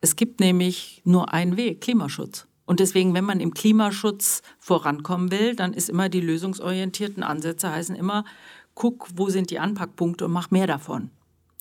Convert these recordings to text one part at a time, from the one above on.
Es gibt nämlich nur einen Weg, Klimaschutz. Und deswegen, wenn man im Klimaschutz vorankommen will, dann ist immer die lösungsorientierten Ansätze heißen immer, guck, wo sind die Anpackpunkte und mach mehr davon.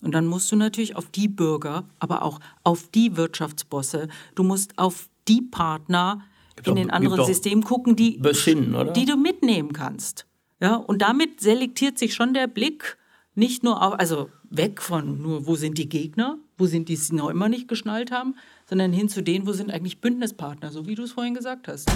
Und dann musst du natürlich auf die Bürger, aber auch auf die Wirtschaftsbosse, du musst auf die Partner in den anderen Systemen gucken, die, besinnen, die du mitnehmen kannst. Ja, und damit selektiert sich schon der Blick nicht nur auf, also weg von nur, wo sind die Gegner, wo sind die, die es noch immer nicht geschnallt haben, sondern hin zu denen, wo sind eigentlich Bündnispartner, so wie du es vorhin gesagt hast.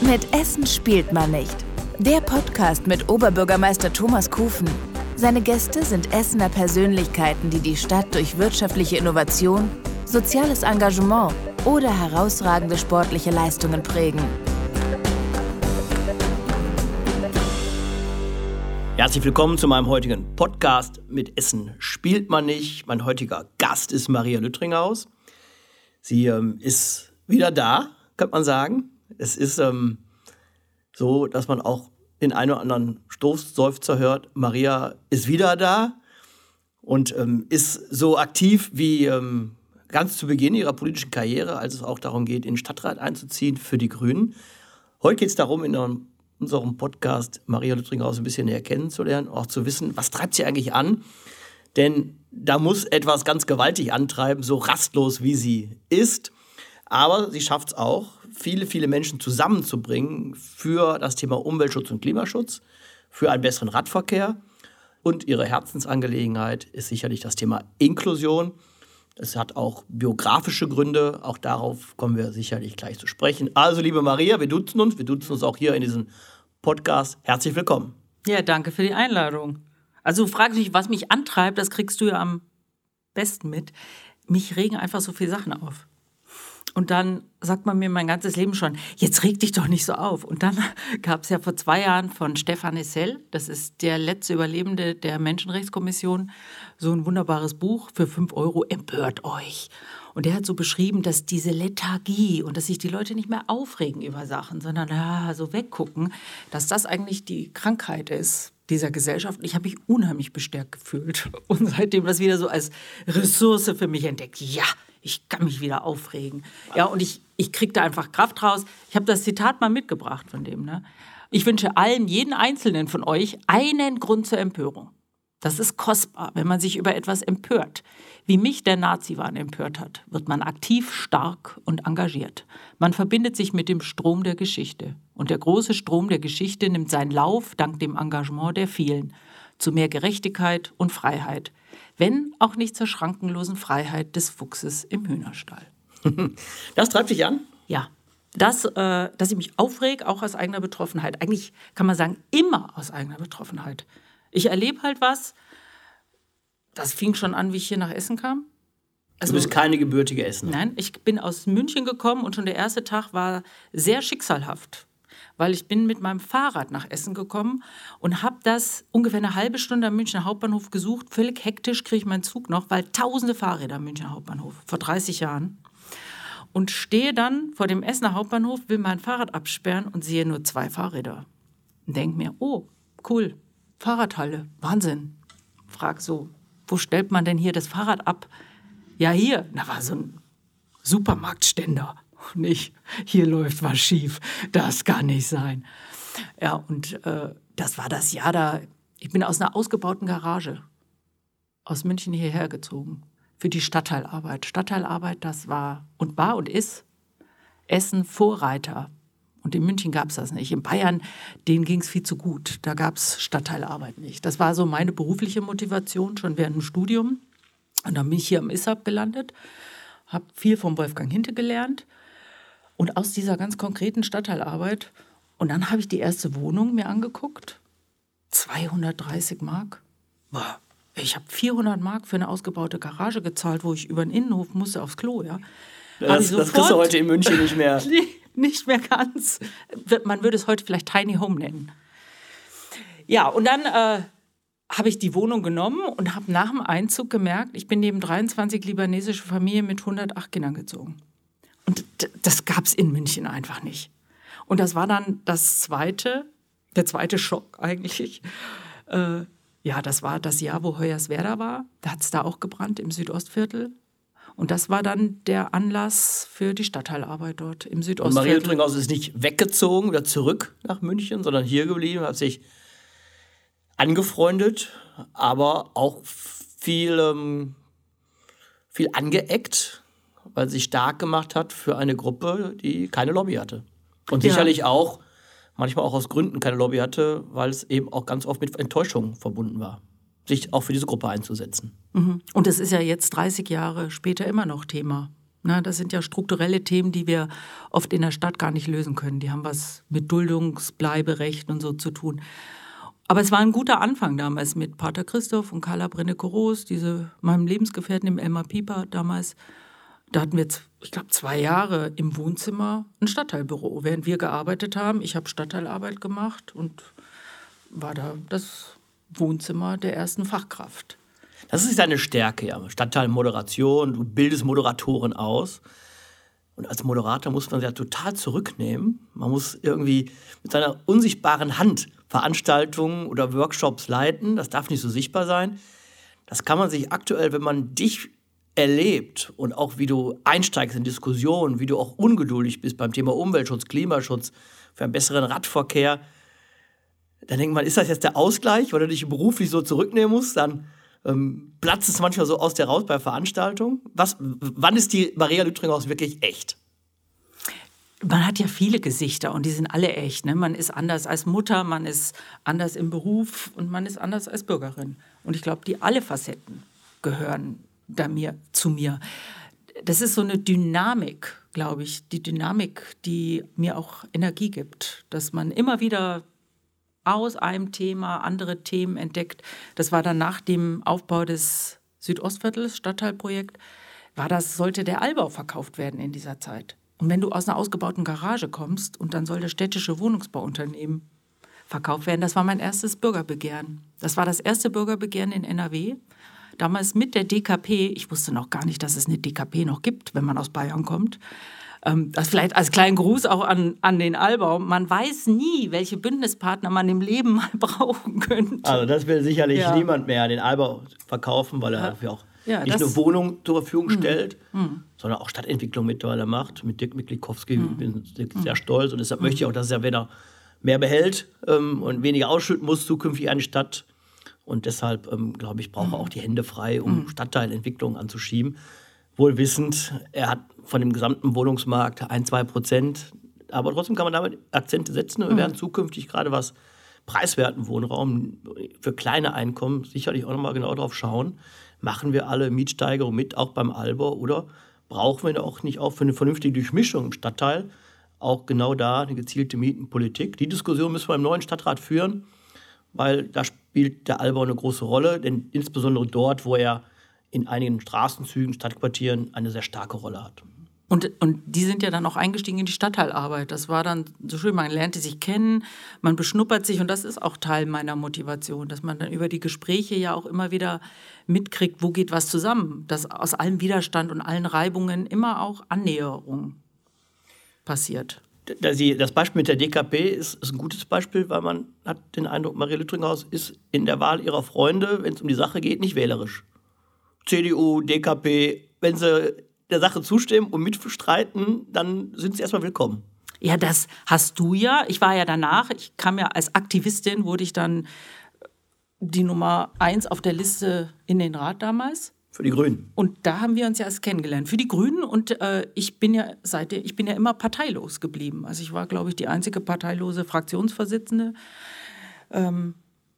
Mit Essen spielt man nicht. Der Podcast mit Oberbürgermeister Thomas Kufen. Seine Gäste sind Essener Persönlichkeiten, die die Stadt durch wirtschaftliche Innovation, soziales Engagement oder herausragende sportliche Leistungen prägen. Herzlich willkommen zu meinem heutigen Podcast mit Essen spielt man nicht. Mein heutiger Gast ist Maria Lüttringhaus. Sie ähm, ist wieder da, könnte man sagen. Es ist ähm, so, dass man auch den einen oder anderen Stoßseufzer hört. Maria ist wieder da und ähm, ist so aktiv wie ähm, ganz zu Beginn ihrer politischen Karriere, als es auch darum geht, in den Stadtrat einzuziehen für die Grünen. Heute geht es darum, in unserem Podcast Maria Lüttringhaus ein bisschen näher kennenzulernen, auch zu wissen, was treibt sie eigentlich an. Denn da muss etwas ganz gewaltig antreiben, so rastlos wie sie ist. Aber sie schafft es auch, viele, viele Menschen zusammenzubringen für das Thema Umweltschutz und Klimaschutz, für einen besseren Radverkehr. Und ihre Herzensangelegenheit ist sicherlich das Thema Inklusion. Es hat auch biografische Gründe, auch darauf kommen wir sicherlich gleich zu sprechen. Also, liebe Maria, wir duzen uns, wir duzen uns auch hier in diesem Podcast. Herzlich willkommen. Ja, danke für die Einladung. Also, du fragst was mich antreibt, das kriegst du ja am besten mit. Mich regen einfach so viele Sachen auf. Und dann sagt man mir mein ganzes Leben schon, jetzt reg dich doch nicht so auf. Und dann gab es ja vor zwei Jahren von Stefan Essel, das ist der letzte Überlebende der Menschenrechtskommission, so ein wunderbares Buch für fünf Euro, empört euch. Und der hat so beschrieben, dass diese Lethargie und dass sich die Leute nicht mehr aufregen über Sachen, sondern ja, so weggucken, dass das eigentlich die Krankheit ist dieser Gesellschaft. Ich habe mich unheimlich bestärkt gefühlt und seitdem das wieder so als Ressource für mich entdeckt. Ja, ich kann mich wieder aufregen. Ja, und ich, ich kriege da einfach Kraft raus. Ich habe das Zitat mal mitgebracht von dem. Ne? Ich wünsche allen, jeden Einzelnen von euch, einen Grund zur Empörung. Das ist kostbar, wenn man sich über etwas empört. Wie mich der Nazi-Wahn empört hat, wird man aktiv, stark und engagiert. Man verbindet sich mit dem Strom der Geschichte. Und der große Strom der Geschichte nimmt seinen Lauf dank dem Engagement der vielen zu mehr Gerechtigkeit und Freiheit wenn auch nicht zur schrankenlosen Freiheit des Fuchses im Hühnerstall. Das treibt dich an? Ja. Das, äh, dass ich mich aufreg, auch aus eigener Betroffenheit. Eigentlich kann man sagen, immer aus eigener Betroffenheit. Ich erlebe halt was, das fing schon an, wie ich hier nach Essen kam. Also, du bist keine gebürtige Essener. Nein, ich bin aus München gekommen und schon der erste Tag war sehr schicksalhaft weil ich bin mit meinem Fahrrad nach Essen gekommen und habe das ungefähr eine halbe Stunde am Münchner Hauptbahnhof gesucht. Völlig hektisch kriege ich meinen Zug noch, weil tausende Fahrräder am Münchner Hauptbahnhof, vor 30 Jahren. Und stehe dann vor dem Essener Hauptbahnhof, will mein Fahrrad absperren und sehe nur zwei Fahrräder. Und denke mir, oh, cool, Fahrradhalle, Wahnsinn. Frag so, wo stellt man denn hier das Fahrrad ab? Ja, hier, da war so ein Supermarktständer nicht, hier läuft was schief, das kann nicht sein. Ja, und äh, das war das Jahr da, ich bin aus einer ausgebauten Garage aus München hierher gezogen für die Stadtteilarbeit. Stadtteilarbeit, das war und war und ist Essen Vorreiter. Und in München gab es das nicht. In Bayern, denen ging es viel zu gut. Da gab es Stadtteilarbeit nicht. Das war so meine berufliche Motivation schon während dem Studium. Und dann bin ich hier am ISAB gelandet, habe viel vom Wolfgang Hinte gelernt und aus dieser ganz konkreten Stadtteilarbeit, und dann habe ich die erste Wohnung mir angeguckt, 230 Mark. Boah, ich habe 400 Mark für eine ausgebaute Garage gezahlt, wo ich über den Innenhof musste aufs Klo, ja. Das, das kriegst du heute in München nicht mehr. nicht mehr ganz. Man würde es heute vielleicht Tiny Home nennen. Ja, und dann äh, habe ich die Wohnung genommen und habe nach dem Einzug gemerkt, ich bin neben 23 libanesische Familien mit 108 Kindern gezogen. Und das gab es in München einfach nicht. Und das war dann das zweite, der zweite Schock eigentlich. Äh, ja, das war das Jahr, wo Hoyerswerda war. Da hat es da auch gebrannt im Südostviertel. Und das war dann der Anlass für die Stadtteilarbeit dort im Und Südostviertel. Maria Lüttringhaus ist nicht weggezogen oder zurück nach München, sondern hier geblieben, hat sich angefreundet, aber auch viel, ähm, viel angeeckt, weil sie sich stark gemacht hat für eine Gruppe, die keine Lobby hatte. Und Ja. sicherlich auch, manchmal auch aus Gründen keine Lobby hatte, weil es eben auch ganz oft mit Enttäuschung verbunden war, sich auch für diese Gruppe einzusetzen. Mhm. Und das ist ja jetzt 30 Jahre später immer noch Thema. Na, das sind ja strukturelle Themen, die wir oft in der Stadt gar nicht lösen können. Die haben was mit Duldungsbleiberecht und so zu tun. Aber es war ein guter Anfang damals mit Pater Christoph und Carla Brenne-Koros, diese meinem Lebensgefährten im Elmar Pieper damals. Da hatten wir, ich glaube, zwei Jahre im Wohnzimmer ein Stadtteilbüro, während wir gearbeitet haben. Ich habe Stadtteilarbeit gemacht und war da das Wohnzimmer der ersten Fachkraft. Das ist deine Stärke, ja. Stadtteilmoderation, du bildest Moderatoren aus. Und als Moderator muss man sich ja total zurücknehmen. Man muss irgendwie mit seiner unsichtbaren Hand Veranstaltungen oder Workshops leiten. Das darf nicht so sichtbar sein. Das kann man sich aktuell, wenn man dich erlebt und auch wie du einsteigst in Diskussionen, wie du auch ungeduldig bist beim Thema Umweltschutz, Klimaschutz, für einen besseren Radverkehr, dann denkt man, ist das jetzt der Ausgleich, weil du dich beruflich so zurücknehmen musst? Dann ähm, platzt es manchmal so aus der raus bei Veranstaltungen. Was, wann ist die Maria Lüttringhaus wirklich echt? Man hat ja viele Gesichter und die sind alle echt. Ne? Man ist anders als Mutter, man ist anders im Beruf und man ist anders als Bürgerin. Und ich glaube, die alle Facetten gehören da mir, zu mir. Das ist so eine Dynamik, glaube ich, die Dynamik, die mir auch Energie gibt, dass man immer wieder aus einem Thema andere Themen entdeckt. Das war dann nach dem Aufbau des Südostviertels, Stadtteilprojekt, war das, sollte der Allbau verkauft werden in dieser Zeit. Und wenn du aus einer ausgebauten Garage kommst und dann soll das städtische Wohnungsbauunternehmen verkauft werden, das war mein erstes Bürgerbegehren. Das war das erste Bürgerbegehren in NRW. Damals mit der DKP. Ich wusste noch gar nicht, dass es eine DKP noch gibt, wenn man aus Bayern kommt. Ähm, das vielleicht als kleinen Gruß auch an, an den Allbau. Man weiß nie, welche Bündnispartner man im Leben mal brauchen könnte. Also das will sicherlich Ja. niemand mehr den Albau verkaufen, weil er dafür auch Ja, nicht das- nur Wohnungen zur Verfügung stellt, sondern auch Stadtentwicklung mittlerweile macht. Mit Dirk Miklikowski bin ich sehr stolz und deshalb möchte ich auch, dass er wieder mehr behält ähm, und weniger ausschütten muss zukünftig an die Stadt. Und deshalb, ähm, glaube ich, braucht er auch die Hände frei, um Stadtteilentwicklung anzuschieben. Wohl wissend, er hat von dem gesamten Wohnungsmarkt ein, zwei Prozent. Aber trotzdem kann man damit Akzente setzen. Und wir werden zukünftig gerade was preiswerten Wohnraum für kleine Einkommen sicherlich auch nochmal genau drauf schauen. Machen wir alle Mietsteigerungen mit, auch beim Albau, oder brauchen wir da auch nicht auch für eine vernünftige Durchmischung im Stadtteil auch genau da eine gezielte Mietenpolitik? Die Diskussion müssen wir im neuen Stadtrat führen, weil da spielt der Albau eine große Rolle, denn insbesondere dort, wo er in einigen Straßenzügen, Stadtquartieren eine sehr starke Rolle hat. Und, und die sind ja dann auch eingestiegen in die Stadtteilarbeit. Das war dann so schön, man lernte sich kennen, man beschnuppert sich und das ist auch Teil meiner Motivation, dass man dann über die Gespräche ja auch immer wieder mitkriegt, wo geht was zusammen, dass aus allem Widerstand und allen Reibungen immer auch Annäherung passiert. Das Beispiel mit der DKP ist, ein gutes Beispiel, weil man hat den Eindruck, Maria Lüttringhaus ist in der Wahl ihrer Freunde, wenn es um die Sache geht, nicht wählerisch. CDU, DKP, wenn sie der Sache zustimmen und mitstreiten, dann sind sie erstmal willkommen. Ja, das hast du ja. Ich war ja danach, ich kam ja als Aktivistin, wurde ich dann die Nummer eins auf der Liste in den Rat damals. Für die Grünen. Und da haben wir uns ja erst kennengelernt. Für die Grünen und äh, ich bin ja seitdem, ich bin ja immer parteilos geblieben. Also ich war, glaube ich, die einzige parteilose Fraktionsvorsitzende. Ähm,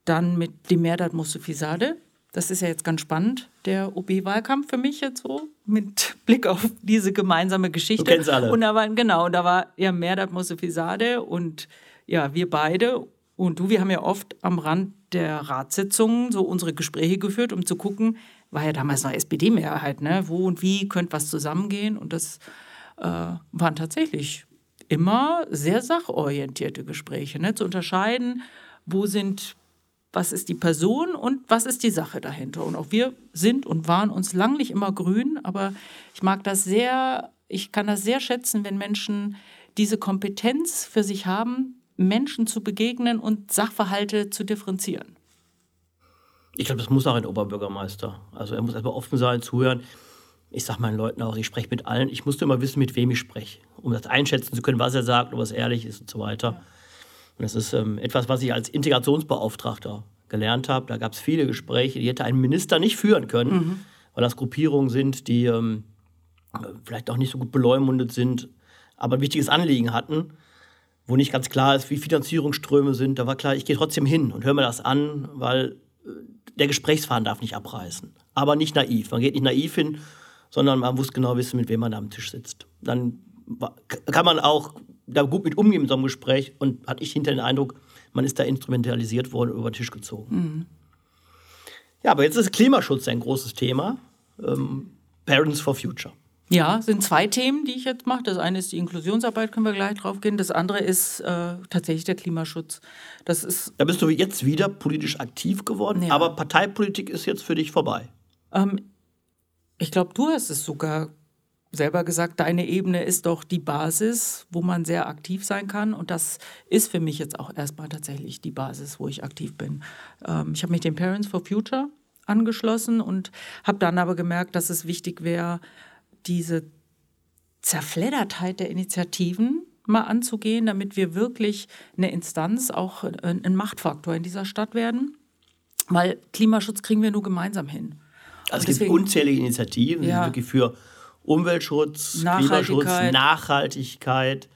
dann mit dem Merdat Mustafizadeh. Das ist ja jetzt ganz spannend, der OB-Wahlkampf für mich jetzt so, mit Blick auf diese gemeinsame Geschichte. Du kennst alle. Und da war, genau, da war ja Merdat Mustafizadeh und ja, wir beide und du, wir haben ja oft am Rand der Ratssitzungen so unsere Gespräche geführt, um zu gucken, war ja damals noch SPD-Mehrheit, ne? wo und wie könnte was zusammengehen. Und das äh, waren tatsächlich immer sehr sachorientierte Gespräche, ne? zu unterscheiden, wo sind, was ist die Person und was ist die Sache dahinter. Und auch wir sind und waren uns lang nicht immer grün, aber ich mag das sehr, ich kann das sehr schätzen, wenn Menschen diese Kompetenz für sich haben, Menschen zu begegnen und Sachverhalte zu differenzieren. Ich glaube, das muss auch ein Oberbürgermeister. Also er muss erstmal offen sein, zuhören. ich sage meinen Leuten auch, ich spreche mit allen. Ich musste immer wissen, mit wem ich spreche, um das einschätzen zu können, was er sagt, ob es ehrlich ist und so weiter. Und das ist ähm, etwas, was ich als Integrationsbeauftragter gelernt habe. Da gab es viele Gespräche, die hätte ein Minister nicht führen können, mhm. weil das Gruppierungen sind, die ähm, vielleicht auch nicht so gut beleumundet sind, aber ein wichtiges Anliegen hatten, wo nicht ganz klar ist, wie Finanzierungsströme sind. Da war klar, ich gehe trotzdem hin und höre mir das an, weil äh, der Gesprächsfaden darf nicht abreißen. Aber nicht naiv. Man geht nicht naiv hin, sondern man muss genau wissen, mit wem man da am Tisch sitzt. Dann kann man auch da gut mit umgehen in so einem Gespräch und hatte ich hinter den Eindruck, man ist da instrumentalisiert worden, über den Tisch gezogen. Mhm. Ja, aber jetzt ist Klimaschutz ein großes Thema. Ähm, Parents for Future. Ja, sind zwei Themen, die ich jetzt mache. Das eine ist die Inklusionsarbeit, können wir gleich drauf gehen. Das andere ist äh, tatsächlich der Klimaschutz. Das ist da bist du jetzt wieder politisch aktiv geworden, ja. aber Parteipolitik ist jetzt für dich vorbei. Ähm, ich glaube, du hast es sogar selber gesagt, deine Ebene ist doch die Basis, wo man sehr aktiv sein kann. Und das ist für mich jetzt auch erstmal tatsächlich die Basis, wo ich aktiv bin. Ähm, ich habe mich den Parents for Future angeschlossen und habe dann aber gemerkt, dass es wichtig wäre, diese Zerfleddertheit der Initiativen mal anzugehen, damit wir wirklich eine Instanz, auch ein Machtfaktor in dieser Stadt werden. Weil Klimaschutz kriegen wir nur gemeinsam hin. Also es gibt unzählige Initiativen, ja. wirklich für Umweltschutz, Nachhaltigkeit. Klimaschutz, Nachhaltigkeit,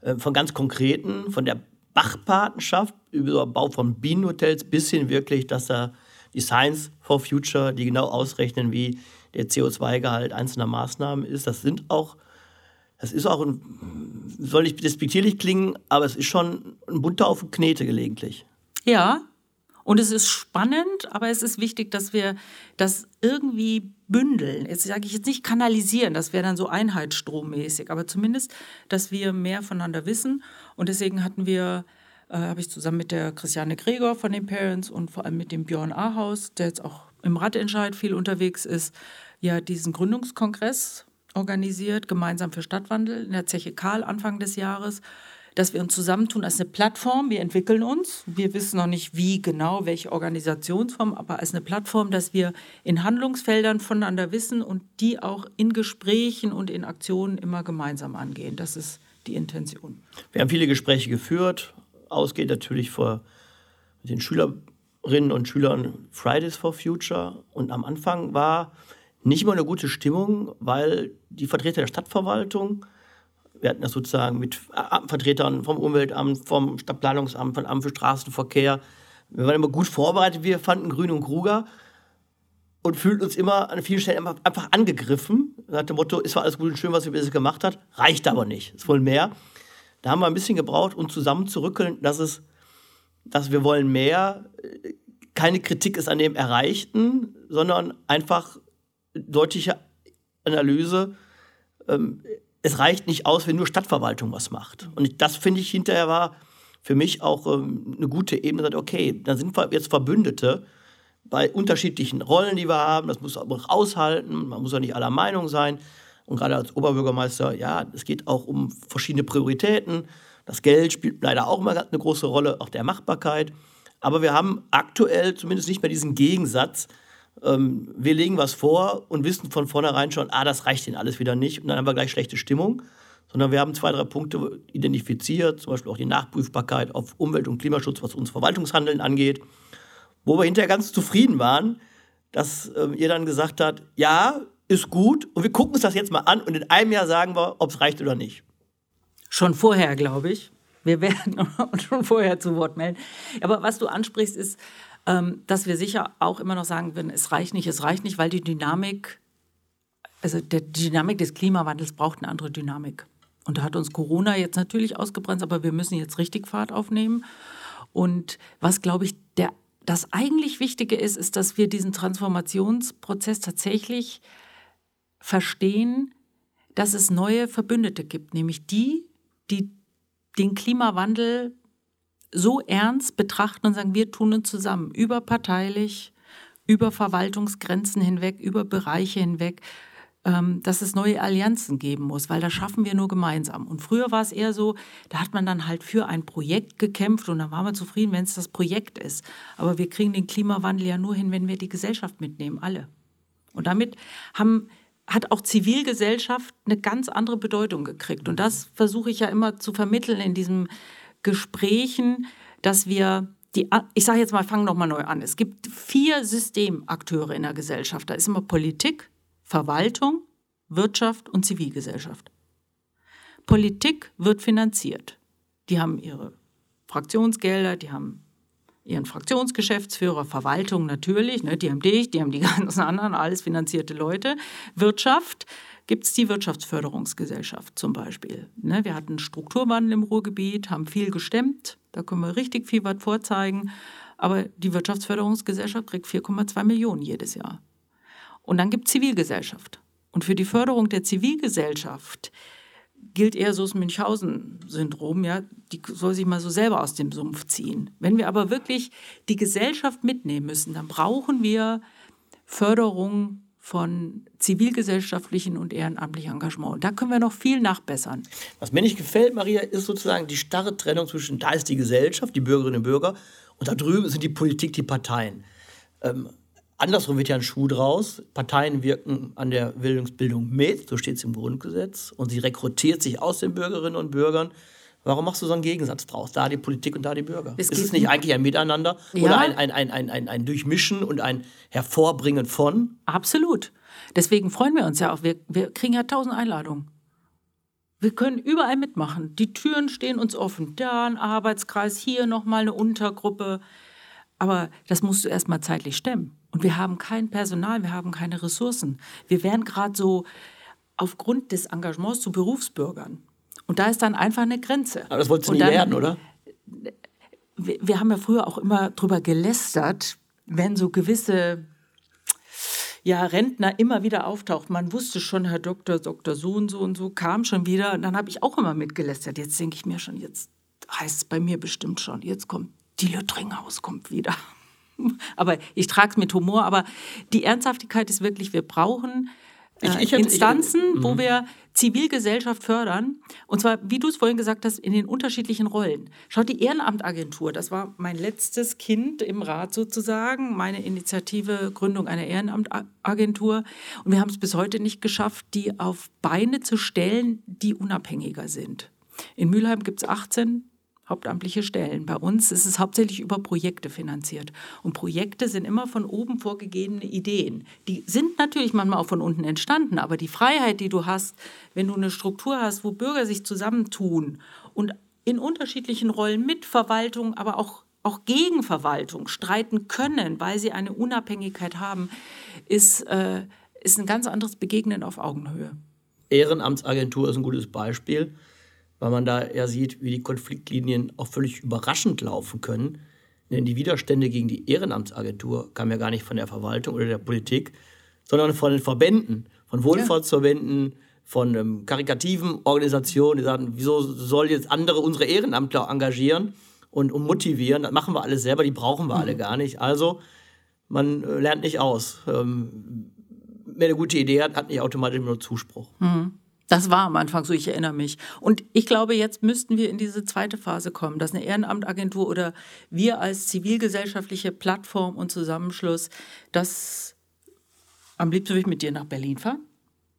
äh, von ganz konkreten, von der Bachpatenschaft über Bau von Bienenhotels bis hin wirklich, dass da die Science for Future, die genau ausrechnen, wie der CO2-Gehalt einzelner Maßnahmen ist. Das sind auch, das ist auch ein, soll nicht despektierlich klingen, aber es ist schon ein bunter auf Knete gelegentlich. Ja, und es ist spannend, aber es ist wichtig, dass wir das irgendwie bündeln. Jetzt sage ich jetzt nicht kanalisieren, das wäre dann so einheitsstrommäßig, aber zumindest, dass wir mehr voneinander wissen. Und deswegen hatten wir, äh, habe ich zusammen mit der Christiane Gregor von den Parents und vor allem mit dem Björn Ahaus, der jetzt auch im Radentscheid viel unterwegs ist, ja diesen Gründungskongress organisiert, gemeinsam für Stadtwandel in der Zeche Karl Anfang des Jahres, dass wir uns zusammentun als eine Plattform. Wir entwickeln uns. Wir wissen noch nicht, wie genau, welche Organisationsform, aber als eine Plattform, dass wir in Handlungsfeldern voneinander wissen und die auch in Gesprächen und in Aktionen immer gemeinsam angehen. Das ist die Intention. Wir haben viele Gespräche geführt. Ausgeht natürlich vor den Schülern Schülerinnen und Schülern Fridays for Future. Und am Anfang war nicht immer eine gute Stimmung, weil die Vertreter der Stadtverwaltung, wir hatten das sozusagen mit Vertretern vom Umweltamt, vom Stadtplanungsamt, vom Amt für Straßenverkehr, wir waren immer gut vorbereitet, wir fanden Grün und Kruger und fühlten uns immer an vielen Stellen einfach angegriffen. Nach dem Motto, ist zwar alles gut und schön, was ihr bisher gemacht habt, reicht aber nicht, ist wohl mehr. Da haben wir ein bisschen gebraucht, um zusammen zu rückeln, dass es dass wir wollen mehr, keine Kritik ist an dem Erreichten, sondern einfach deutliche Analyse. Ähm, es reicht nicht aus, wenn nur Stadtverwaltung was macht. Und das finde ich hinterher war für mich auch ähm, eine gute Ebene. Okay, dann sind wir jetzt Verbündete bei unterschiedlichen Rollen, die wir haben. Das muss man auch aushalten. Man muss ja nicht aller Meinung sein. Und gerade als Oberbürgermeister, ja, es geht auch um verschiedene Prioritäten. Das Geld spielt leider auch immer eine große Rolle, auch der Machbarkeit. Aber wir haben aktuell zumindest nicht mehr diesen Gegensatz. Ähm, wir legen was vor und wissen von vornherein schon, ah, das reicht ihnen alles wieder nicht und dann haben wir gleich schlechte Stimmung. Sondern wir haben zwei, drei Punkte identifiziert, zum Beispiel auch die Nachprüfbarkeit auf Umwelt- und Klimaschutz, was uns Verwaltungshandeln angeht, wo wir hinterher ganz zufrieden waren, dass äh, ihr dann gesagt habt, ja, ist gut und wir gucken uns das jetzt mal an und in einem Jahr sagen wir, ob es reicht oder nicht. Schon vorher, glaube ich. Wir werden uns schon vorher zu Wort melden. Aber was du ansprichst, ist, ähm, dass wir sicher auch immer noch sagen würden, es reicht nicht, es reicht nicht, weil die Dynamik, also die Dynamik des Klimawandels braucht eine andere Dynamik. Und da hat uns Corona jetzt natürlich ausgebremst, aber wir müssen jetzt richtig Fahrt aufnehmen. Und was, glaube ich, der, das eigentlich Wichtige ist, ist, dass wir diesen Transformationsprozess tatsächlich verstehen, dass es neue Verbündete gibt, nämlich die, die den Klimawandel so ernst betrachten und sagen, wir tun uns zusammen, überparteilich, über Verwaltungsgrenzen hinweg, über Bereiche hinweg, ähm, dass es neue Allianzen geben muss, weil das schaffen wir nur gemeinsam. Und früher war es eher so, da hat man dann halt für ein Projekt gekämpft und dann war man zufrieden, wenn es das Projekt ist. Aber wir kriegen den Klimawandel ja nur hin, wenn wir die Gesellschaft mitnehmen, alle. Und damit haben hat auch Zivilgesellschaft eine ganz andere Bedeutung gekriegt. Und das versuche ich ja immer zu vermitteln in diesen Gesprächen, dass wir die, ich sage jetzt mal, fangen noch mal neu an. Es gibt vier Systemakteure in der Gesellschaft. Da ist immer Politik, Verwaltung, Wirtschaft und Zivilgesellschaft. Politik wird finanziert. Die haben ihre Fraktionsgelder, die haben ihren Fraktionsgeschäftsführer, Verwaltung natürlich, ne, die haben dich, die haben die ganzen anderen, alles finanzierte Leute. Wirtschaft gibt es die Wirtschaftsförderungsgesellschaft zum Beispiel. Ne, wir hatten Strukturwandel im Ruhrgebiet, haben viel gestemmt, da können wir richtig viel was vorzeigen. Aber die Wirtschaftsförderungsgesellschaft kriegt 4,2 Millionen jedes Jahr. Und dann gibt es Zivilgesellschaft. Und für die Förderung der Zivilgesellschaft gilt eher so das Münchhausen-Syndrom, ja, die soll sich mal so selber aus dem Sumpf ziehen. Wenn wir aber wirklich die Gesellschaft mitnehmen müssen, dann brauchen wir Förderung von zivilgesellschaftlichen und ehrenamtlichen Engagement. Da können wir noch viel nachbessern. Was mir nicht gefällt, Maria, ist sozusagen die starre Trennung zwischen da ist die Gesellschaft, die Bürgerinnen und Bürger, und da drüben sind die Politik, die Parteien. Ähm, Andersrum wird ja ein Schuh draus. Parteien wirken an der Bildungsbildung mit, so steht es im Grundgesetz, und sie rekrutiert sich aus den Bürgerinnen und Bürgern. Warum machst du so einen Gegensatz draus? Da die Politik und da die Bürger. Es ist es nicht eigentlich ein Miteinander ja. oder ein, ein, ein, ein, ein, ein Durchmischen und ein Hervorbringen von? Absolut. Deswegen freuen wir uns ja auch. Wir, wir kriegen ja tausend Einladungen. Wir können überall mitmachen. Die Türen stehen uns offen. Da ein Arbeitskreis, hier nochmal eine Untergruppe. Aber das musst du erst mal zeitlich stemmen. Und wir haben kein Personal, wir haben keine Ressourcen. Wir werden gerade so aufgrund des Engagements zu Berufsbürgern. Und da ist dann einfach eine Grenze. Aber das wolltest du nie werden, oder? Wir, wir haben ja früher auch immer drüber gelästert, wenn so gewisse ja, Rentner immer wieder auftaucht. Man wusste schon, Herr Doktor, Doktor so und so und so kam schon wieder. Und dann habe ich auch immer mitgelästert. Jetzt denke ich mir schon, jetzt heißt es bei mir bestimmt schon, jetzt kommt die Lüttringhaus kommt wieder. aber ich trage es mit Humor. Aber die Ernsthaftigkeit ist wirklich, wir brauchen äh, ich, ich, Instanzen, ich, wo mhm. wir Zivilgesellschaft fördern. Und zwar, wie du es vorhin gesagt hast, in den unterschiedlichen Rollen. Schaut, die Ehrenamtagentur, das war mein letztes Kind im Rat sozusagen, meine Initiative Gründung einer Ehrenamtagentur. Und wir haben es bis heute nicht geschafft, die auf Beine zu stellen, die unabhängiger sind. In Mülheim gibt es 18 hauptamtliche Stellen. Bei uns ist es hauptsächlich über Projekte finanziert. Und Projekte sind immer von oben vorgegebene Ideen. Die sind natürlich manchmal auch von unten entstanden, aber die Freiheit, die du hast, wenn du eine Struktur hast, wo Bürger sich zusammentun und in unterschiedlichen Rollen mit Verwaltung, aber auch auch gegen Verwaltung streiten können, weil sie eine Unabhängigkeit haben, ist, äh, ist ein ganz anderes Begegnen auf Augenhöhe. Ehrenamtsagentur ist ein gutes Beispiel weil man da ja sieht, wie die Konfliktlinien auch völlig überraschend laufen können. Denn die Widerstände gegen die Ehrenamtsagentur kamen ja gar nicht von der Verwaltung oder der Politik, sondern von den Verbänden, von Wohlfahrtsverbänden, von ähm, karikativen Organisationen, die sagen, wieso soll jetzt andere unsere Ehrenamtler engagieren und, und motivieren? Das machen wir alles selber, die brauchen wir mhm. alle gar nicht. Also man äh, lernt nicht aus. Ähm, wer eine gute Idee hat, hat nicht automatisch nur Zuspruch. Mhm. Das war am Anfang so, ich erinnere mich. Und ich glaube, jetzt müssten wir in diese zweite Phase kommen, dass eine Ehrenamtagentur oder wir als zivilgesellschaftliche Plattform und Zusammenschluss, das am liebsten würde ich mit dir nach Berlin fahren.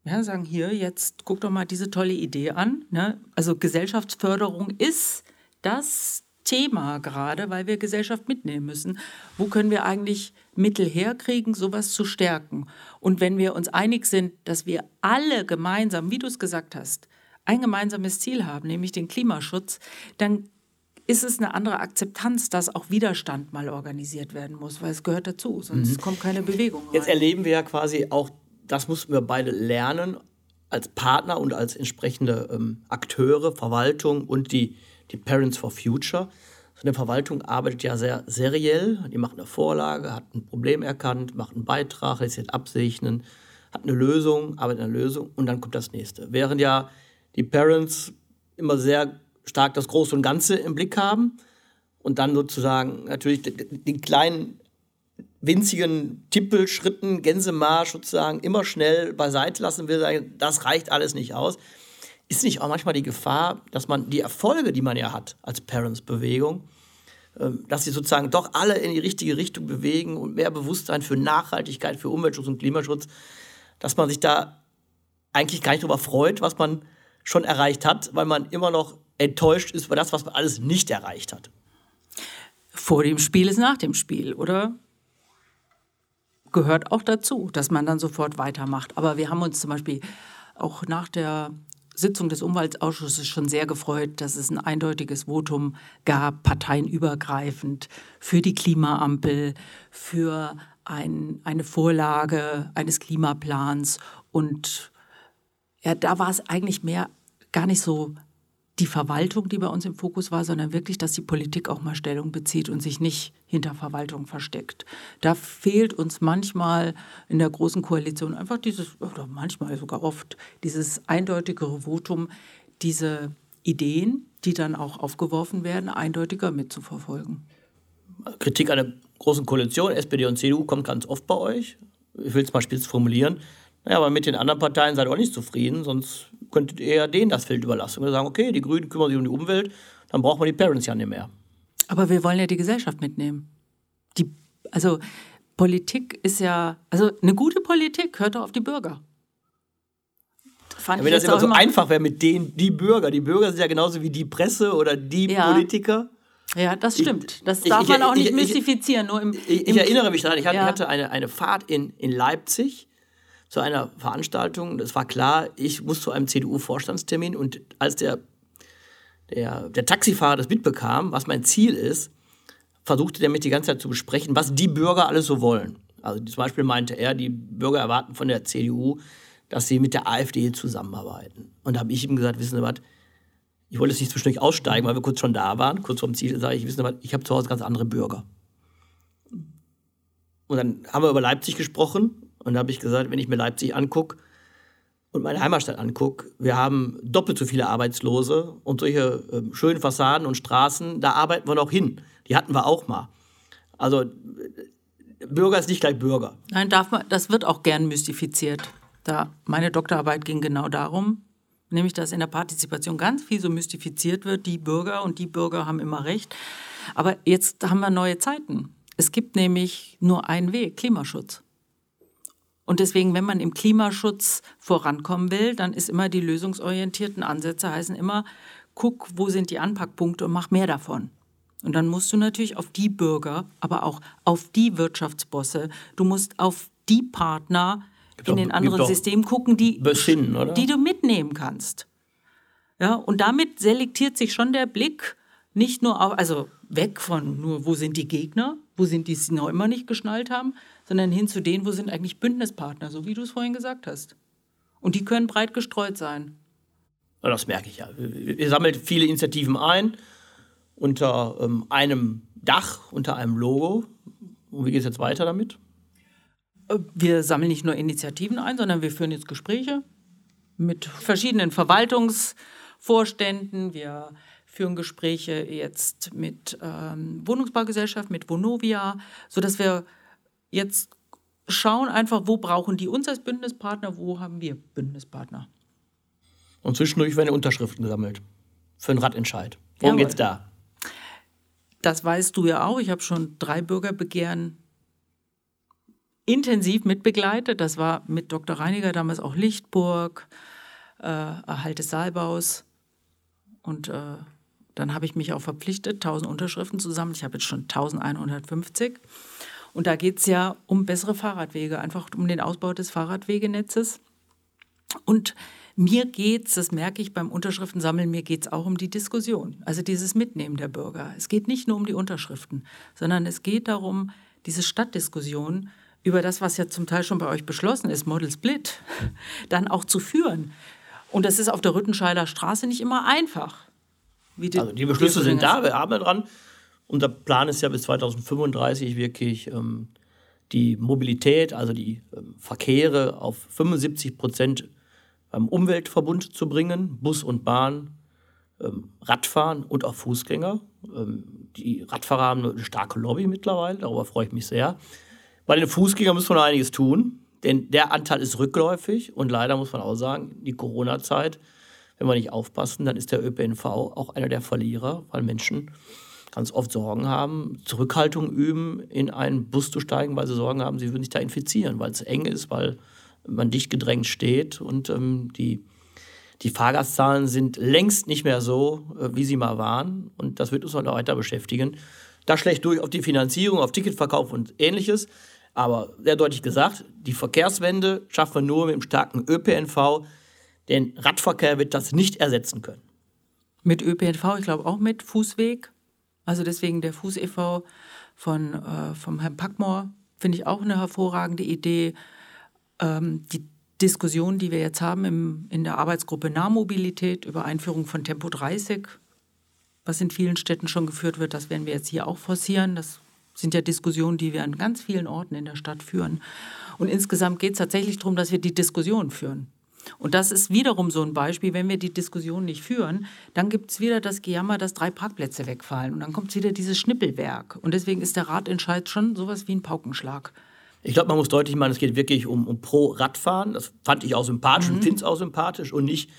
Ja, sagen hier, jetzt guck doch mal diese tolle Idee an. Ne? Also Gesellschaftsförderung ist das Thema gerade, weil wir Gesellschaft mitnehmen müssen. Wo können wir eigentlich Mittel herkriegen, sowas zu stärken? Und wenn wir uns einig sind, dass wir alle gemeinsam, wie du es gesagt hast, ein gemeinsames Ziel haben, nämlich den Klimaschutz, dann ist es eine andere Akzeptanz, dass auch Widerstand mal organisiert werden muss, weil es gehört dazu, sonst mhm. kommt keine Bewegung. Rein. Jetzt erleben wir ja quasi auch, das mussten wir beide lernen, als Partner und als entsprechende ähm, Akteure, Verwaltung und die die Parents for Future. So eine Verwaltung arbeitet ja sehr seriell. Die macht eine Vorlage, hat ein Problem erkannt, macht einen Beitrag, lässt sich absegnen, hat eine Lösung, arbeitet an einer Lösung und dann kommt das nächste. Während ja die Parents immer sehr stark das Große und Ganze im Blick haben und dann sozusagen natürlich den kleinen winzigen Tippelschritten, Gänsemarsch sozusagen immer schnell beiseite lassen will, das reicht alles nicht aus ist nicht auch manchmal die Gefahr, dass man die Erfolge, die man ja hat als Parents-Bewegung, ähm, dass sie sozusagen doch alle in die richtige Richtung bewegen und mehr Bewusstsein für Nachhaltigkeit, für Umweltschutz und Klimaschutz, dass man sich da eigentlich gar nicht darüber freut, was man schon erreicht hat, weil man immer noch enttäuscht ist über das, was man alles nicht erreicht hat. Vor dem Spiel ist nach dem Spiel, oder? Gehört auch dazu, dass man dann sofort weitermacht. Aber wir haben uns zum Beispiel auch nach der Sitzung des Umweltausschusses schon sehr gefreut, dass es ein eindeutiges Votum gab, parteienübergreifend, für die Klimaampel, für ein, eine Vorlage eines Klimaplans. Und ja, da war es eigentlich mehr gar nicht so die Verwaltung, die bei uns im Fokus war, sondern wirklich, dass die Politik auch mal Stellung bezieht und sich nicht hinter Verwaltung versteckt. Da fehlt uns manchmal in der großen Koalition einfach dieses, oder manchmal sogar oft, dieses eindeutigere Votum, diese Ideen, die dann auch aufgeworfen werden, eindeutiger mitzuverfolgen. Kritik an der großen Koalition, SPD und CDU, kommt ganz oft bei euch. Ich will es mal spitz formulieren. Naja, aber mit den anderen Parteien seid ihr auch nicht zufrieden, sonst könntet ihr eher denen das Feld überlassen. Und sagen, okay, die Grünen kümmern sich um die Umwelt, dann braucht man die Parents ja nicht mehr. Aber wir wollen ja die Gesellschaft mitnehmen. Die, also Politik ist ja, also eine gute Politik hört doch auf die Bürger. Fand ja, wenn das immer so immer einfach wäre mit denen, die Bürger. Die Bürger sind ja genauso wie die Presse oder die ja. Politiker. Ja, das stimmt. Das ich, darf ich, man auch nicht ich, mystifizieren. Nur im, ich, im erinnere mich daran, ich hatte, eine, eine Fahrt in, in Leipzig zu einer Veranstaltung. Es war klar, ich muss zu einem CDU-Vorstandstermin und als der, der, der Taxifahrer das mitbekam, was mein Ziel ist, versuchte der mit die ganze Zeit zu besprechen, was die Bürger alles so wollen. Also zum Beispiel meinte er, die Bürger erwarten von der CDU, dass sie mit der AfD zusammenarbeiten. Und da habe ich ihm gesagt, wissen Sie was, ich wollte jetzt nicht zwischendurch aussteigen, weil wir kurz schon da waren, kurz vorm Ziel, sage ich, wissen Sie was, ich habe zu Hause ganz andere Bürger. Und dann haben wir über Leipzig gesprochen und da habe ich gesagt, wenn ich mir Leipzig angucke und meine Heimatstadt angucke, wir haben doppelt so viele Arbeitslose und solche äh, schönen Fassaden und Straßen, da arbeiten wir noch hin. Die hatten wir auch mal. Also Bürger ist nicht gleich Bürger. Nein, darf man, das wird auch gern mystifiziert. Da meine Doktorarbeit ging genau darum, nämlich dass in der Partizipation ganz viel so mystifiziert wird, die Bürger und die Bürger haben immer recht. Aber jetzt haben wir neue Zeiten. Es gibt nämlich nur einen Weg, Klimaschutz. Und deswegen, wenn man im Klimaschutz vorankommen will, dann ist immer die lösungsorientierten Ansätze heißen immer, guck, wo sind die Anpackpunkte und mach mehr davon. Und dann musst du natürlich auf die Bürger, aber auch auf die Wirtschaftsbosse, du musst auf die Partner gibt in den anderen Systemen gucken, die, Besinnen, die du mitnehmen kannst. Ja, und damit selektiert sich schon der Blick nicht nur auf, also weg von nur, wo sind die Gegner, wo sind die, die noch immer nicht geschnallt haben, sondern hin zu denen, wo sind eigentlich Bündnispartner, so wie du es vorhin gesagt hast. Und die können breit gestreut sein. Das merke ich ja. Ihr sammelt viele Initiativen ein unter ähm, einem Dach, unter einem Logo. Und wie geht es jetzt weiter damit? Äh, wir sammeln nicht nur Initiativen ein, sondern wir führen jetzt Gespräche mit verschiedenen Verwaltungsvorständen. Wir führen Gespräche jetzt mit ähm, Wohnungsbaugesellschaft, mit Vonovia, sodass wir jetzt schauen einfach, wo brauchen die uns als Bündnispartner, wo haben wir Bündnispartner. Und zwischendurch werden Unterschriften gesammelt für einen Radentscheid. Worum geht es da? Das weißt du ja auch. Ich habe schon drei Bürgerbegehren intensiv mitbegleitet. Das war mit Dr. Reiniger damals auch Lichtburg, äh, Erhalt des Saalbaus. Und äh, dann habe ich mich auch verpflichtet, 1000 Unterschriften zusammen. Ich habe jetzt schon 1150. Und da geht es ja um bessere Fahrradwege, einfach um den Ausbau des Fahrradwegenetzes. Und mir geht es, das merke ich beim Unterschriftensammeln, mir geht es auch um die Diskussion, also dieses Mitnehmen der Bürger. Es geht nicht nur um die Unterschriften, sondern es geht darum, diese Stadtdiskussion über das, was ja zum Teil schon bei euch beschlossen ist, Model Split, dann auch zu führen. Und das ist auf der Rüttenscheider Straße nicht immer einfach. Die, also die Beschlüsse sind da, wir arbeiten dran. Unser Plan ist ja bis 2035 wirklich ähm, die Mobilität, also die ähm, Verkehre auf 75 Prozent beim Umweltverbund zu bringen, Bus und Bahn, ähm, Radfahren und auch Fußgänger. Ähm, die Radfahrer haben eine starke Lobby mittlerweile, darüber freue ich mich sehr. Bei den Fußgängern müssen wir noch einiges tun, denn der Anteil ist rückläufig und leider muss man auch sagen, die Corona-Zeit, wenn wir nicht aufpassen, dann ist der ÖPNV auch einer der Verlierer, weil Menschen ganz oft Sorgen haben, Zurückhaltung üben, in einen Bus zu steigen, weil sie Sorgen haben, sie würden sich da infizieren, weil es eng ist, weil man dicht gedrängt steht und ähm, die, die Fahrgastzahlen sind längst nicht mehr so, äh, wie sie mal waren. Und das wird uns noch weiter beschäftigen. Das schlägt durch auf die Finanzierung, auf Ticketverkauf und ähnliches. Aber sehr deutlich gesagt, die Verkehrswende schaffen wir nur mit einem starken ÖPNV. Den Radverkehr wird das nicht ersetzen können. Mit ÖPNV, ich glaube auch mit Fußweg. Also deswegen der Fuß e.V. von äh, vom Herrn Packmore finde ich auch eine hervorragende Idee. Ähm, die Diskussion, die wir jetzt haben im, in der Arbeitsgruppe Nahmobilität über Einführung von Tempo 30, was in vielen Städten schon geführt wird, das werden wir jetzt hier auch forcieren. Das sind ja Diskussionen, die wir an ganz vielen Orten in der Stadt führen. Und insgesamt geht es tatsächlich darum, dass wir die Diskussion führen. Und das ist wiederum so ein Beispiel, wenn wir die Diskussion nicht führen, dann gibt es wieder das Gejammer, dass drei Parkplätze wegfallen. Und dann kommt wieder dieses Schnippelwerk. Und deswegen ist der Ratentscheid schon sowas wie ein Paukenschlag. Ich glaube, man muss deutlich machen, es geht wirklich um, um Pro-Radfahren. Das fand ich auch sympathisch mhm. und finde es auch sympathisch. Und nicht,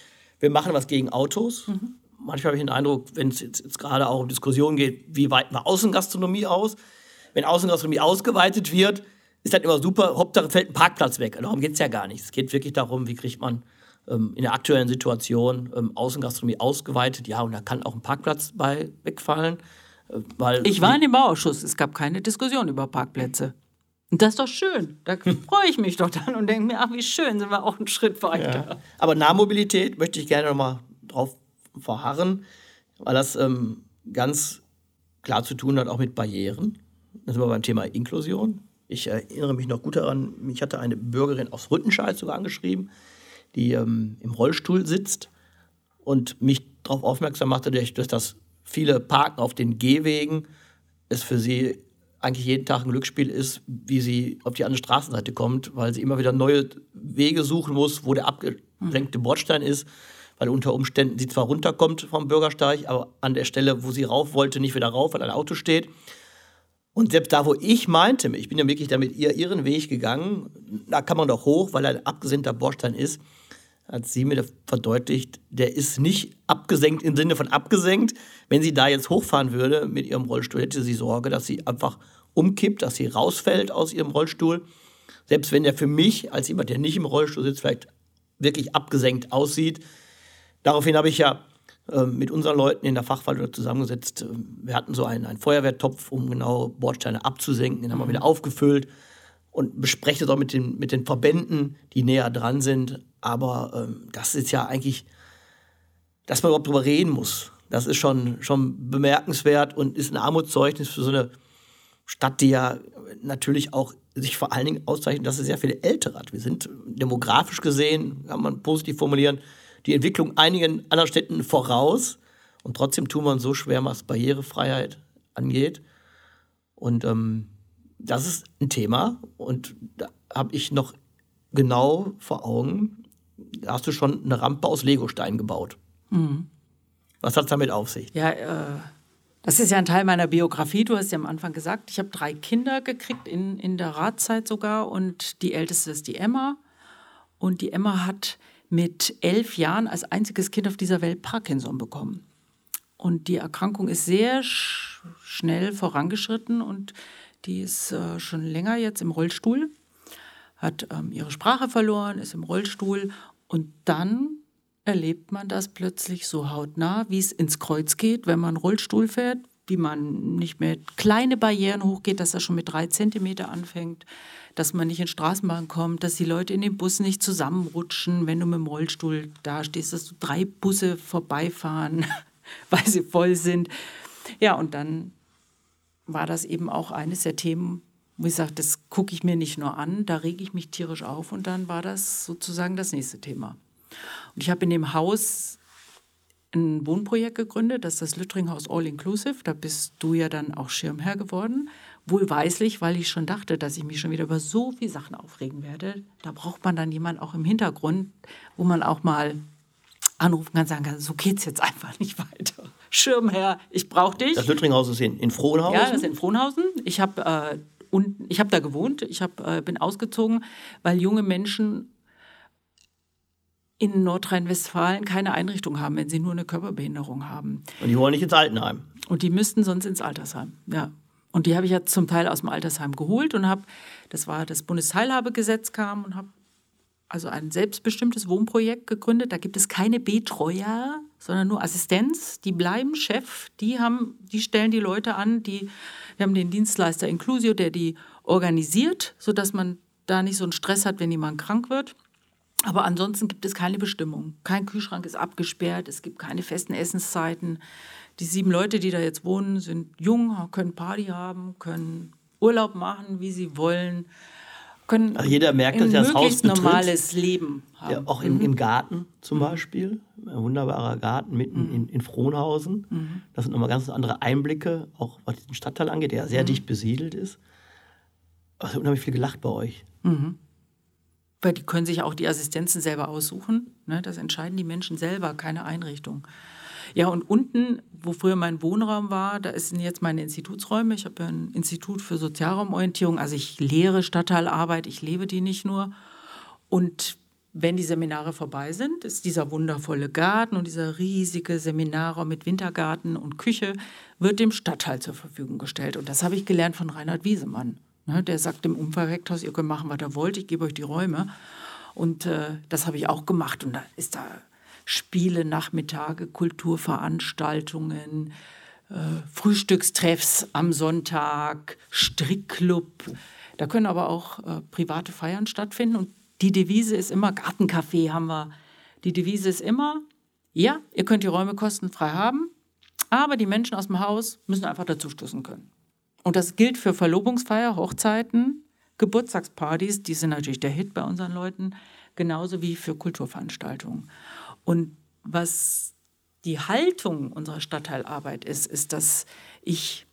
wir machen was gegen Autos. Mhm. Manchmal habe ich den Eindruck, wenn es jetzt, jetzt gerade auch um Diskussionen geht, wie weiten wir Außengastronomie aus? Wenn Außengastronomie ausgeweitet wird, ist halt immer super, Hauptsache fällt ein Parkplatz weg. Darum geht es ja gar nicht. Es geht wirklich darum, wie kriegt man ähm, in der aktuellen Situation ähm, Außengastronomie ausgeweitet. Ja, und da kann auch ein Parkplatz bei wegfallen. Äh, weil ich war in dem Bauausschuss, es gab keine Diskussion über Parkplätze. Und das ist doch schön. Da freue ich mich doch dann und denke mir, ach, wie schön, sind wir auch einen Schritt weiter. Ja. Aber Nahmobilität möchte ich gerne nochmal drauf verharren, weil das ähm, ganz klar zu tun hat auch mit Barrieren. Da sind wir beim Thema Inklusion. Ich erinnere mich noch gut daran, mich hatte eine Bürgerin aus Rüttenscheid sogar angeschrieben, die ähm, im Rollstuhl sitzt und mich darauf aufmerksam machte, dass das viele Parken auf den Gehwegen es für sie eigentlich jeden Tag ein Glücksspiel ist, wie sie auf die andere Straßenseite kommt, weil sie immer wieder neue Wege suchen muss, wo der abgelenkte Bordstein ist, weil unter Umständen sie zwar runterkommt vom Bürgersteig, aber an der Stelle, wo sie rauf wollte, nicht wieder rauf, weil ein Auto steht. Und selbst da, wo ich meinte, ich bin ja wirklich damit ihr ihren Weg gegangen, da kann man doch hoch, weil ein abgesenkter Bordstein ist, hat sie mir verdeutlicht, der ist nicht abgesenkt im Sinne von abgesenkt. Wenn sie da jetzt hochfahren würde mit ihrem Rollstuhl, hätte sie Sorge, dass sie einfach umkippt, dass sie rausfällt aus ihrem Rollstuhl. Selbst wenn der für mich, als jemand, der nicht im Rollstuhl sitzt, vielleicht wirklich abgesenkt aussieht. Daraufhin habe ich ja mit unseren Leuten in der Fachverwaltung zusammengesetzt. Wir hatten so einen, einen Feuerwehrtopf, um genau Bordsteine abzusenken. Den haben wir mhm. wieder aufgefüllt und besprechen das auch mit den, mit den Verbänden, die näher dran sind. Aber ähm, das ist ja eigentlich, dass man überhaupt drüber reden muss. Das ist schon, schon bemerkenswert und ist ein Armutszeugnis für so eine Stadt, die ja natürlich auch sich vor allen Dingen auszeichnet, dass sie sehr viele Ältere hat. Wir sind demografisch gesehen, kann man positiv formulieren, die Entwicklung einigen anderen Städten voraus. Und trotzdem tun wir uns so schwer, was Barrierefreiheit angeht. Und ähm, das ist ein Thema. Und da habe ich noch genau vor Augen, da hast du schon eine Rampe aus Legostein gebaut. Mhm. Was hat es damit auf sich? Ja, äh, das ist ja ein Teil meiner Biografie. Du hast ja am Anfang gesagt, ich habe drei Kinder gekriegt, in, in der Radzeit sogar. Und die älteste ist die Emma. Und die Emma hat mit elf Jahren als einziges Kind auf dieser Welt Parkinson bekommen. Und die Erkrankung ist sehr sch schnell vorangeschritten und die ist äh, schon länger jetzt im Rollstuhl, hat ähm, ihre Sprache verloren, ist im Rollstuhl und dann erlebt man das plötzlich so hautnah, wie es ins Kreuz geht, wenn man Rollstuhl fährt, wie man nicht mehr kleine Barrieren hochgeht, dass er schon mit drei Zentimeter anfängt, dass man nicht in Straßenbahn kommt, dass die Leute in den Bus nicht zusammenrutschen, wenn du mit dem Rollstuhl da stehst, dass du drei Busse vorbeifahren, weil sie voll sind. Ja, und dann war das eben auch eines der Themen, wo ich sage, das gucke ich mir nicht nur an, da rege ich mich tierisch auf und dann war das sozusagen das nächste Thema. Und ich habe in dem Haus ein Wohnprojekt gegründet, das ist das Lüttringhaus All Inclusive. Da bist du ja dann auch Schirmherr geworden. Wohlweislich, weil ich schon dachte, dass ich mich schon wieder über so viele Sachen aufregen werde. Da braucht man dann jemanden auch im Hintergrund, wo man auch mal anrufen kann, sagen kann, so geht es jetzt einfach nicht weiter. Schirmherr, ich brauche dich. Das Lüttringhaus ist in, in Frohnhausen? Ja, das ist in Frohnhausen. Ich habe äh, hab da gewohnt, ich hab, äh, bin ausgezogen, weil junge Menschen in Nordrhein-Westfalen keine Einrichtung haben, wenn sie nur eine Körperbehinderung haben. Und die wollen nicht ins Altenheim. Und die müssten sonst ins Altersheim, ja. Und die habe ich ja zum Teil aus dem Altersheim geholt und habe, das war das Bundesteilhabegesetz kam und habe also ein selbstbestimmtes Wohnprojekt gegründet. Da gibt es keine Betreuer, sondern nur Assistenz. Die bleiben Chef, die, haben, die stellen die Leute an, die, wir haben den Dienstleister Inclusio, der die organisiert, sodass man da nicht so einen Stress hat, wenn jemand krank wird. Aber ansonsten gibt es keine Bestimmung. Kein Kühlschrank ist abgesperrt, es gibt keine festen Essenszeiten. Die sieben Leute, die da jetzt wohnen, sind jung, können Party haben, können Urlaub machen, wie sie wollen, können also jeder merkt, dass er das Haus betritt. normales Leben haben. Ja, auch im, mhm. im, Garten zum Beispiel, ein wunderbarer Garten mitten mhm. in, in Frohnhausen. Mhm. Das sind nochmal ganz andere Einblicke, auch was den Stadtteil angeht, der sehr mhm. dicht besiedelt ist. Hat unheimlich viel gelacht bei euch. Mhm. Weil die können sich auch die Assistenzen selber aussuchen. Ne? Das entscheiden die Menschen selber, keine Einrichtung. Ja, und unten, wo früher mein Wohnraum war, da sind jetzt meine Institutsräume. Ich habe ja ein Institut für Sozialraumorientierung. Also ich lehre Stadtteilarbeit, ich lebe die nicht nur. Und wenn die Seminare vorbei sind, ist dieser wundervolle Garten und dieser riesige Seminarraum mit Wintergarten und Küche wird dem Stadtteil zur Verfügung gestellt. Und das habe ich gelernt von Reinhard Wiesemann. Ne, der sagt dem Umverrekthaus, ihr könnt machen, was ihr wollt, ich gebe euch die Räume. Und äh, das habe ich auch gemacht. Und da ist da Spiele, Nachmittage, Kulturveranstaltungen, äh, Frühstückstreffs am Sonntag, Strickclub. Da können aber auch äh, private Feiern stattfinden. Und die Devise ist immer, Gartencafé haben wir. Die Devise ist immer, ja, ihr könnt die Räume kostenfrei haben, aber die Menschen aus dem Haus müssen einfach dazustoßen können. Und das gilt für Verlobungsfeier, Hochzeiten, Geburtstagspartys, die sind natürlich der Hit bei unseren Leuten, genauso wie für Kulturveranstaltungen. Und was die Haltung unserer Stadtteilarbeit ist, ist, dass ich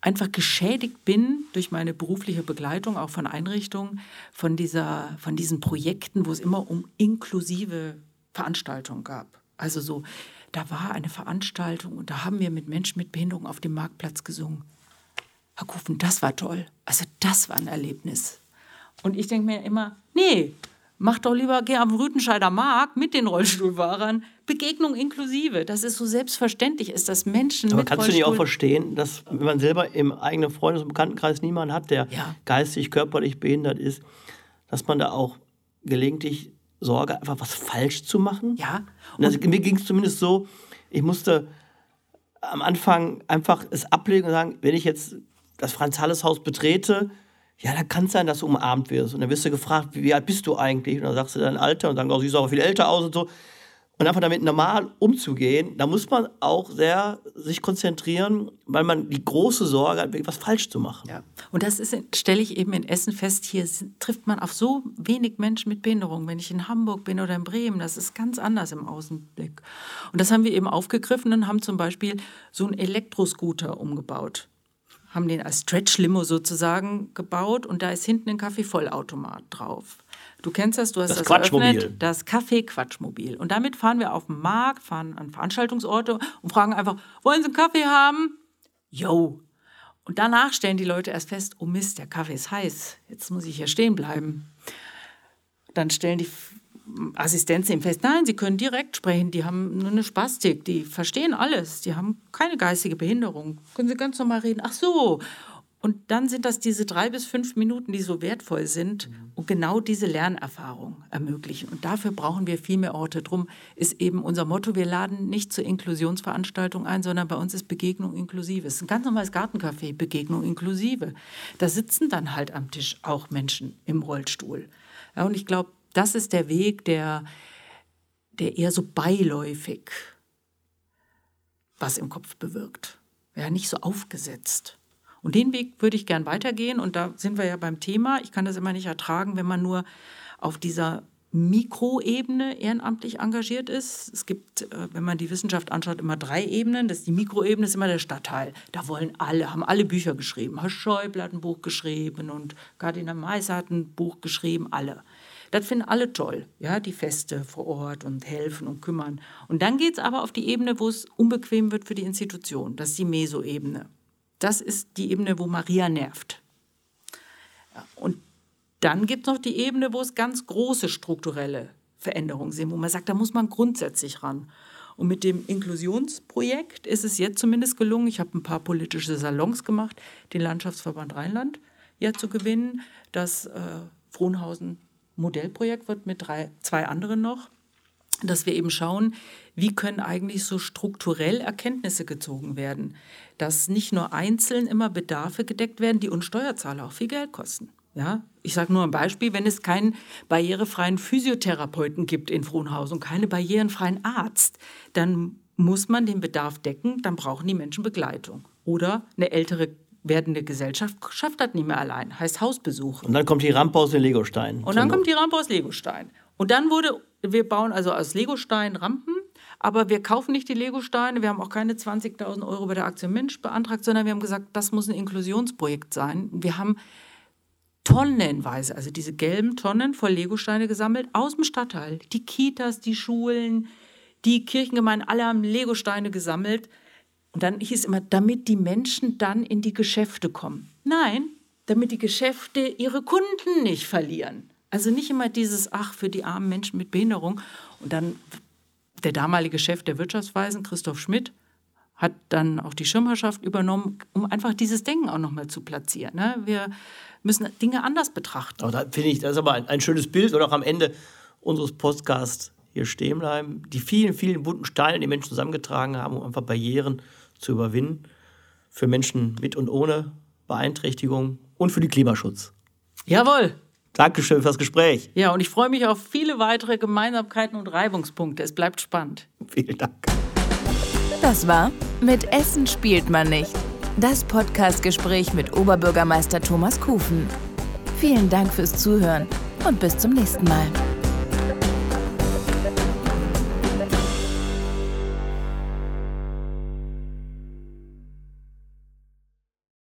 einfach geschädigt bin durch meine berufliche Begleitung auch von Einrichtungen, von, dieser, von diesen Projekten, wo es immer um inklusive Veranstaltungen gab. Also so, da war eine Veranstaltung und da haben wir mit Menschen mit Behinderung auf dem Marktplatz gesungen. Herr Kufen, das war toll. Also das war ein Erlebnis. Und ich denke mir immer, nee, mach doch lieber, geh am Rütenscheider Markt mit den Rollstuhlfahrern. Begegnung inklusive. Das ist so selbstverständlich ist, dass Menschen Aber kannst Rollstuhl du nicht auch verstehen, dass wenn man selber im eigenen Freundes- und Bekanntenkreis niemanden hat, der ja. geistig, körperlich behindert ist, dass man da auch gelegentlich Sorge, einfach was falsch zu machen? Ja. Und das, mir ging es zumindest so, ich musste am Anfang einfach es ablegen und sagen, wenn ich jetzt das Franz-Halles-Haus betrete, ja, da kann es sein, dass du umarmt wirst. Und dann wirst du gefragt, wie, alt bist du eigentlich? Und dann sagst du dein Alter und dann oh, siehst du aber viel älter aus und so. Und einfach damit normal umzugehen, da muss man auch sehr sich konzentrieren, weil man die große Sorge hat, was falsch zu machen. Ja. Und das stelle ich eben in Essen fest, hier trifft man auf so wenig Menschen mit Behinderung. Wenn ich in Hamburg bin oder in Bremen, das ist ganz anders im Außenblick. Und das haben wir eben aufgegriffen und haben zum Beispiel so einen Elektroscooter umgebaut haben den als Stretch-Limo sozusagen gebaut und da ist hinten ein Kaffeevollautomat drauf. Du kennst das, du hast das, das Quatschmobil. eröffnet, das Kaffee-Quatschmobil. Und damit fahren wir auf den Markt, fahren an Veranstaltungsorte und fragen einfach, wollen Sie einen Kaffee haben? Yo. Und danach stellen die Leute erst fest, oh Mist, der Kaffee ist heiß, jetzt muss ich hier stehen bleiben. Dann stellen die Assistenz im Fest. Nein, sie können direkt sprechen. Die haben nur eine Spastik. Die verstehen alles. Die haben keine geistige Behinderung. Können sie ganz normal reden. Ach so. Und dann sind das diese drei bis fünf Minuten, die so wertvoll sind und genau diese Lernerfahrung ermöglichen. Und dafür brauchen wir viel mehr Orte. Drum ist eben unser Motto, wir laden nicht zur Inklusionsveranstaltung ein, sondern bei uns ist Begegnung inklusive. Es ist ein ganz normales Gartencafé, Begegnung inklusive. Da sitzen dann halt am Tisch auch Menschen im Rollstuhl. Ja, und ich glaube, das ist der Weg, der, der eher so beiläufig was im Kopf bewirkt. Ja, nicht so aufgesetzt. Und den Weg würde ich gern weitergehen. Und da sind wir ja beim Thema. Ich kann das immer nicht ertragen, wenn man nur auf dieser Mikroebene ehrenamtlich engagiert ist. Es gibt, äh, wenn man die Wissenschaft anschaut, immer drei Ebenen. Das ist die Mikroebene ist immer der Stadtteil. Da wollen alle, haben alle Bücher geschrieben. Herr Schäuble hat ein Buch geschrieben und Kardinal Meiser hat ein Buch geschrieben, alle. Das finden alle toll, ja, die Feste vor Ort und helfen und kümmern. Und dann geht es aber auf die Ebene, wo es unbequem wird für die Institution. Das ist die Meso-Ebene. Das ist die Ebene, wo Maria nervt. Und dann gibt es noch die Ebene, wo es ganz große strukturelle Veränderungen sind, wo man sagt, da muss man grundsätzlich ran. Und mit dem Inklusionsprojekt ist es jetzt zumindest gelungen, ich habe ein paar politische Salons gemacht, den Landschaftsverband Rheinland ja zu gewinnen, dass äh, Frohnhausen Modellprojekt wird mit drei, zwei anderen noch, dass wir eben schauen, wie können eigentlich so strukturell Erkenntnisse gezogen werden, dass nicht nur einzeln immer Bedarfe gedeckt werden, die uns Steuerzahler auch viel Geld kosten. Ja, ich sage nur ein Beispiel, wenn es keinen barrierefreien Physiotherapeuten gibt in Frohnhausen keinen barrierefreien Arzt, dann muss man den Bedarf decken, dann brauchen die Menschen Begleitung. Oder eine ältere werdende Gesellschaft schafft das nicht mehr allein, heißt Hausbesuch. Und dann kommt die Rampe aus den Legosteinen. Und dann kommt die Rampe aus Legostein. Und dann wurde, wir bauen also aus Legostein Rampen, aber wir kaufen nicht die Legosteine, wir haben auch keine 20.000 Euro bei der Aktion Mensch beantragt, sondern wir haben gesagt, das muss ein Inklusionsprojekt sein. Wir haben tonnenweise, also diese gelben Tonnen voll Legosteine gesammelt aus dem Stadtteil. Die Kitas, die Schulen, die Kirchengemeinden, alle haben Legosteine gesammelt. Und dann hieß immer, damit die Menschen dann in die Geschäfte kommen. Nein, damit die Geschäfte ihre Kunden nicht verlieren. Also nicht immer dieses, ach, für die armen Menschen mit Behinderung. Und dann der damalige Chef der Wirtschaftsweisen, Christoph Schmidt, hat dann auch die Schirmherrschaft übernommen, um einfach dieses Denken auch nochmal zu platzieren. Ne? Wir müssen Dinge anders betrachten. Aber da finde ich, das ist aber ein, ein schönes Bild oder auch am Ende unseres Podcasts hier stehen bleiben. Die vielen, vielen bunten Steine, die Menschen zusammengetragen haben, um einfach Barrieren zu überwinden. Für Menschen mit und ohne Beeinträchtigung und für den Klimaschutz. Jawohl. Dankeschön fürs Gespräch. Ja, und ich freue mich auf viele weitere Gemeinsamkeiten und Reibungspunkte. Es bleibt spannend. Vielen Dank. Das war Mit Essen spielt man nicht. Das Podcastgespräch mit Oberbürgermeister Thomas Kufen. Vielen Dank fürs Zuhören und bis zum nächsten Mal.